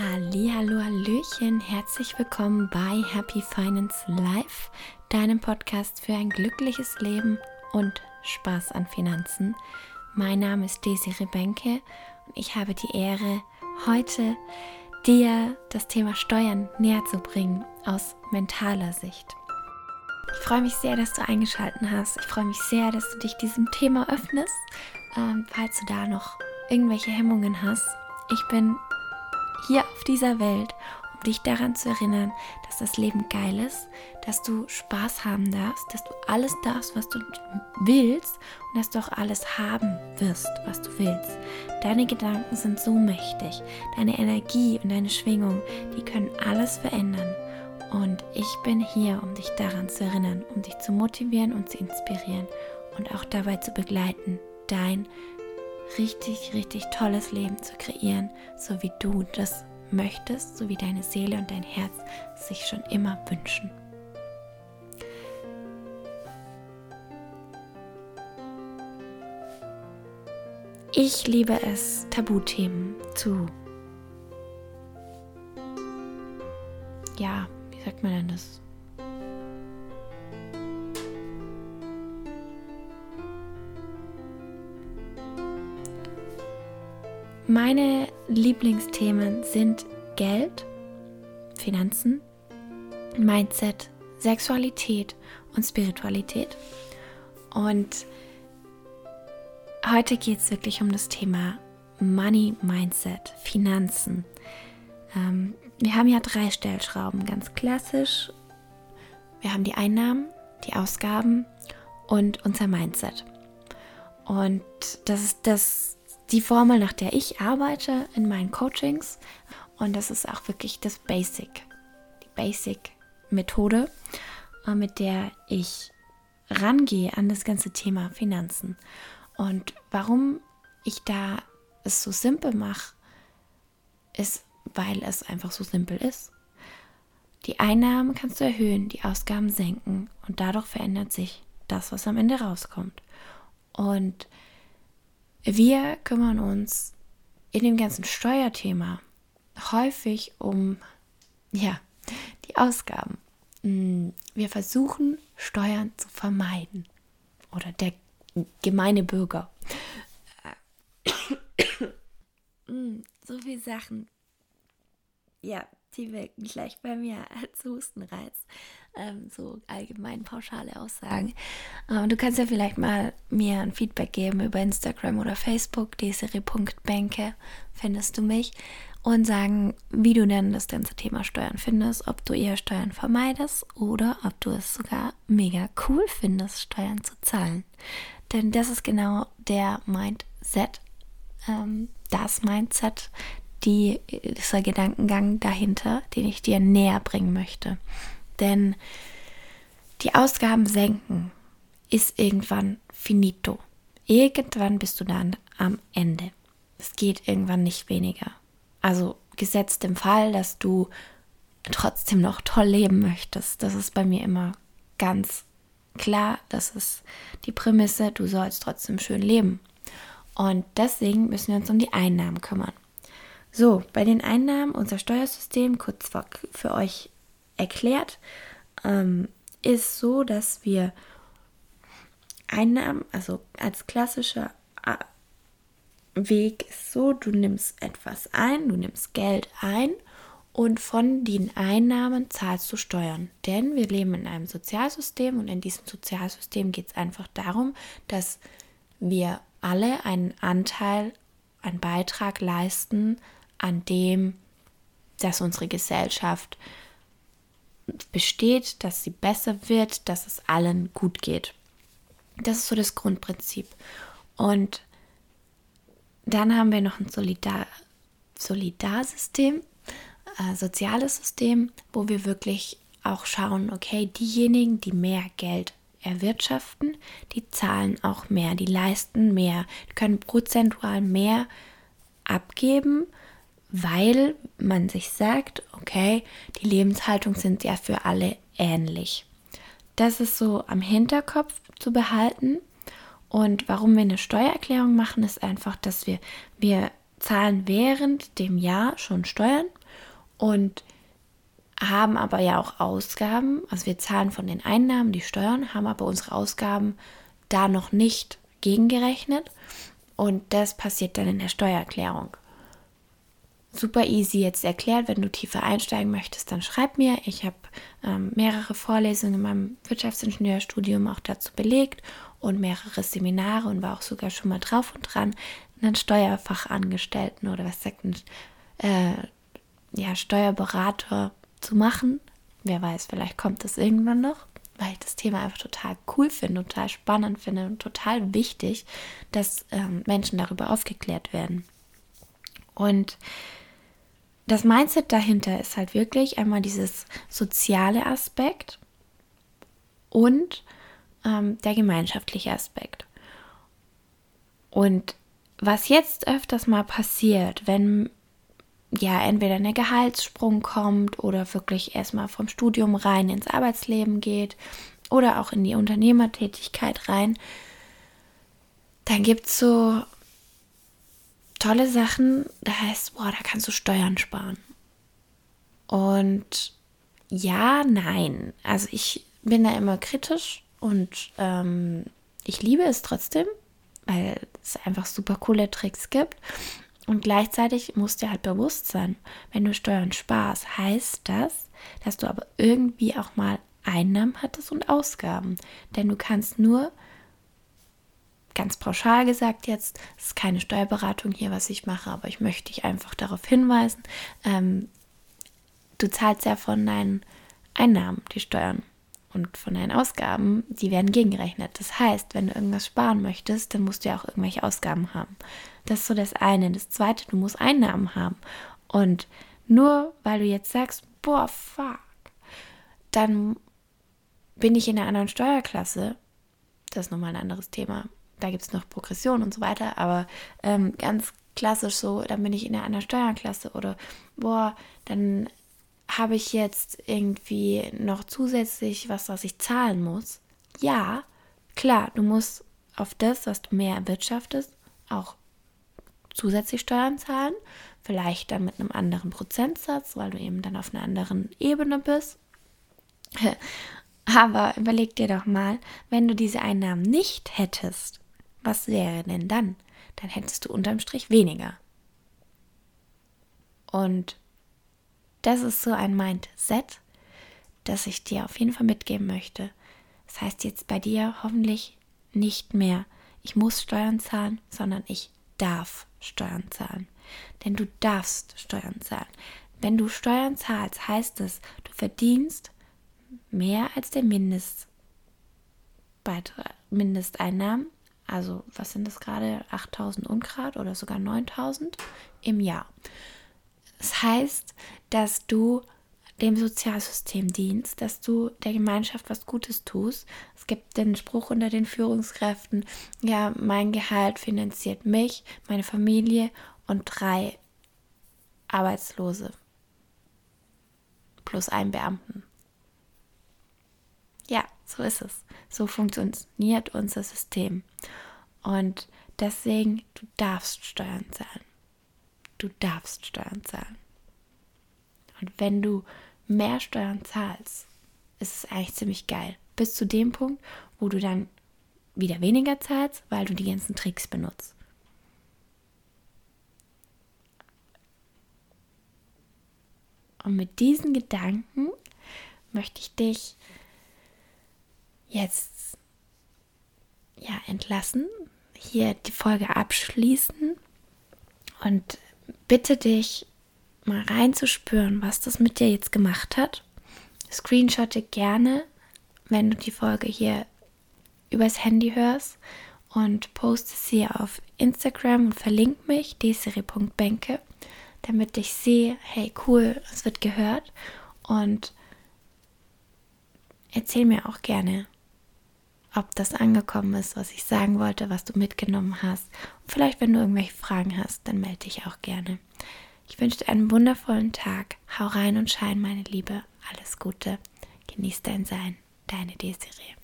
Hallo, Hallöchen, herzlich willkommen bei Happy Finance Life, deinem Podcast für ein glückliches Leben und Spaß an Finanzen. Mein Name ist Desi Rebenke und ich habe die Ehre, heute dir das Thema Steuern näher zu bringen aus mentaler Sicht. Ich freue mich sehr, dass du eingeschaltet hast. Ich freue mich sehr, dass du dich diesem Thema öffnest, ähm, falls du da noch irgendwelche Hemmungen hast. Ich bin hier auf dieser Welt, um dich daran zu erinnern, dass das Leben geil ist, dass du Spaß haben darfst, dass du alles darfst, was du willst und dass du auch alles haben wirst, was du willst. Deine Gedanken sind so mächtig, deine Energie und deine Schwingung, die können alles verändern. Und ich bin hier, um dich daran zu erinnern, um dich zu motivieren und zu inspirieren und auch dabei zu begleiten, dein richtig, richtig tolles Leben zu kreieren, so wie du das möchtest, so wie deine Seele und dein Herz sich schon immer wünschen. Ich liebe es, Tabuthemen zu, ja, wie sagt man denn das? Meine Lieblingsthemen sind Geld, Finanzen, Mindset, Sexualität und Spiritualität. Und heute geht es wirklich um das Thema Money Mindset, Finanzen. Ähm, wir haben ja drei Stellschrauben, ganz klassisch. Wir haben die Einnahmen, die Ausgaben und unser Mindset. Und das ist das die Formel, nach der ich arbeite in meinen Coachings. Und das ist auch wirklich das Basic, die Basic-Methode, äh, mit der ich rangehe an das ganze Thema Finanzen. Und warum ich da es so simpel mache, ist, weil es einfach so simpel ist. Die Einnahmen kannst du erhöhen, die Ausgaben senken und dadurch verändert sich das, was am Ende rauskommt. Und wir kümmern uns in dem ganzen Steuerthema häufig um ja, die Ausgaben. Mm, wir versuchen Steuern zu vermeiden oder der gemeine Bürger. Mm, so viele Sachen. Ja, die wirken gleich bei mir als Hustenreiz ähm, so allgemein pauschale Aussagen. Ähm, du kannst ja vielleicht mal mir ein Feedback geben über Instagram oder Facebook, desere.bänke findest du mich und sagen, wie du denn das ganze Thema Steuern findest, ob du eher Steuern vermeidest oder ob du es sogar mega cool findest, Steuern zu zahlen. Denn das ist genau der Mindset, ähm, das Mindset, die, dieser Gedankengang dahinter, den ich dir näher bringen möchte. Denn die Ausgaben senken ist irgendwann finito. Irgendwann bist du dann am Ende. Es geht irgendwann nicht weniger. Also gesetzt im Fall, dass du trotzdem noch toll leben möchtest. Das ist bei mir immer ganz klar. Das ist die Prämisse, du sollst trotzdem schön leben. Und deswegen müssen wir uns um die Einnahmen kümmern. So, bei den Einnahmen, unser Steuersystem, kurz für euch erklärt, ähm, ist so, dass wir Einnahmen, also als klassischer Weg ist so, du nimmst etwas ein, du nimmst Geld ein und von den Einnahmen zahlst du Steuern. Denn wir leben in einem Sozialsystem und in diesem Sozialsystem geht es einfach darum, dass wir alle einen Anteil, einen Beitrag leisten an dem, dass unsere Gesellschaft besteht, dass sie besser wird, dass es allen gut geht. Das ist so das Grundprinzip. Und dann haben wir noch ein Solidar Solidarsystem, äh, soziales System, wo wir wirklich auch schauen, okay, diejenigen, die mehr Geld erwirtschaften, die zahlen auch mehr, die leisten mehr, können prozentual mehr abgeben weil man sich sagt, okay, die Lebenshaltung sind ja für alle ähnlich. Das ist so am Hinterkopf zu behalten. Und warum wir eine Steuererklärung machen, ist einfach, dass wir, wir zahlen während dem Jahr schon Steuern und haben aber ja auch Ausgaben. Also wir zahlen von den Einnahmen die Steuern, haben aber unsere Ausgaben da noch nicht gegengerechnet. Und das passiert dann in der Steuererklärung. Super easy jetzt erklärt. Wenn du tiefer einsteigen möchtest, dann schreib mir. Ich habe ähm, mehrere Vorlesungen in meinem Wirtschaftsingenieurstudium auch dazu belegt und mehrere Seminare und war auch sogar schon mal drauf und dran, einen Steuerfachangestellten oder was sagt ein äh, ja, Steuerberater zu machen. Wer weiß, vielleicht kommt das irgendwann noch, weil ich das Thema einfach total cool finde, total spannend finde und total wichtig, dass ähm, Menschen darüber aufgeklärt werden. Und das Mindset dahinter ist halt wirklich einmal dieses soziale Aspekt und ähm, der gemeinschaftliche Aspekt. Und was jetzt öfters mal passiert, wenn ja entweder ein Gehaltssprung kommt oder wirklich erstmal vom Studium rein ins Arbeitsleben geht oder auch in die Unternehmertätigkeit rein, dann gibt es so tolle Sachen, da heißt, boah, da kannst du Steuern sparen. Und ja, nein. Also ich bin da immer kritisch und ähm, ich liebe es trotzdem, weil es einfach super coole Tricks gibt. Und gleichzeitig musst dir halt bewusst sein, wenn du Steuern sparst, heißt das, dass du aber irgendwie auch mal Einnahmen hattest und Ausgaben. Denn du kannst nur, ganz pauschal gesagt jetzt, es ist keine Steuerberatung hier, was ich mache, aber ich möchte dich einfach darauf hinweisen, ähm, du zahlst ja von deinen Einnahmen die Steuern und von deinen Ausgaben, die werden gegengerechnet. Das heißt, wenn du irgendwas sparen möchtest, dann musst du ja auch irgendwelche Ausgaben haben. Das ist so das eine. Das zweite, du musst Einnahmen haben. Und nur weil du jetzt sagst, boah, fuck, dann bin ich in einer anderen Steuerklasse. Das ist nochmal ein anderes Thema. Da gibt es noch Progression und so weiter. Aber ähm, ganz klassisch so, dann bin ich in einer Steuerklasse oder boah, dann habe ich jetzt irgendwie noch zusätzlich was, was ich zahlen muss. Ja, klar, du musst auf das, was du mehr erwirtschaftest, auch zusätzlich Steuern zahlen. Vielleicht dann mit einem anderen Prozentsatz, weil du eben dann auf einer anderen Ebene bist. Aber überleg dir doch mal, wenn du diese Einnahmen nicht hättest, was wäre denn dann? Dann hättest du unterm Strich weniger. Und das ist so ein Mindset, das ich dir auf jeden Fall mitgeben möchte. Das heißt jetzt bei dir hoffentlich nicht mehr, ich muss Steuern zahlen, sondern ich darf Steuern zahlen. Denn du darfst Steuern zahlen. Wenn du Steuern zahlst, heißt es, du verdienst mehr als der Mindestbeitrag, Mindesteinnahmen. Also, was sind das gerade? 8000 Ungrad oder sogar 9000 im Jahr. Das heißt, dass du dem Sozialsystem dienst, dass du der Gemeinschaft was Gutes tust. Es gibt den Spruch unter den Führungskräften, ja, mein Gehalt finanziert mich, meine Familie und drei Arbeitslose plus einen Beamten. Ja, so ist es. So funktioniert unser System. Und deswegen, du darfst Steuern zahlen. Du darfst Steuern zahlen. Und wenn du mehr Steuern zahlst, ist es eigentlich ziemlich geil. Bis zu dem Punkt, wo du dann wieder weniger zahlst, weil du die ganzen Tricks benutzt. Und mit diesen Gedanken möchte ich dich jetzt ja entlassen, hier die Folge abschließen und bitte dich mal reinzuspüren, was das mit dir jetzt gemacht hat. Screenshotte gerne, wenn du die Folge hier übers Handy hörst und poste sie auf Instagram und verlink mich, desiri.benke, damit ich sehe, hey cool, es wird gehört und erzähl mir auch gerne, ob das angekommen ist, was ich sagen wollte, was du mitgenommen hast. Und vielleicht, wenn du irgendwelche Fragen hast, dann melde dich auch gerne. Ich wünsche dir einen wundervollen Tag. Hau rein und schein, meine Liebe. Alles Gute. Genieß dein Sein. Deine Desiree.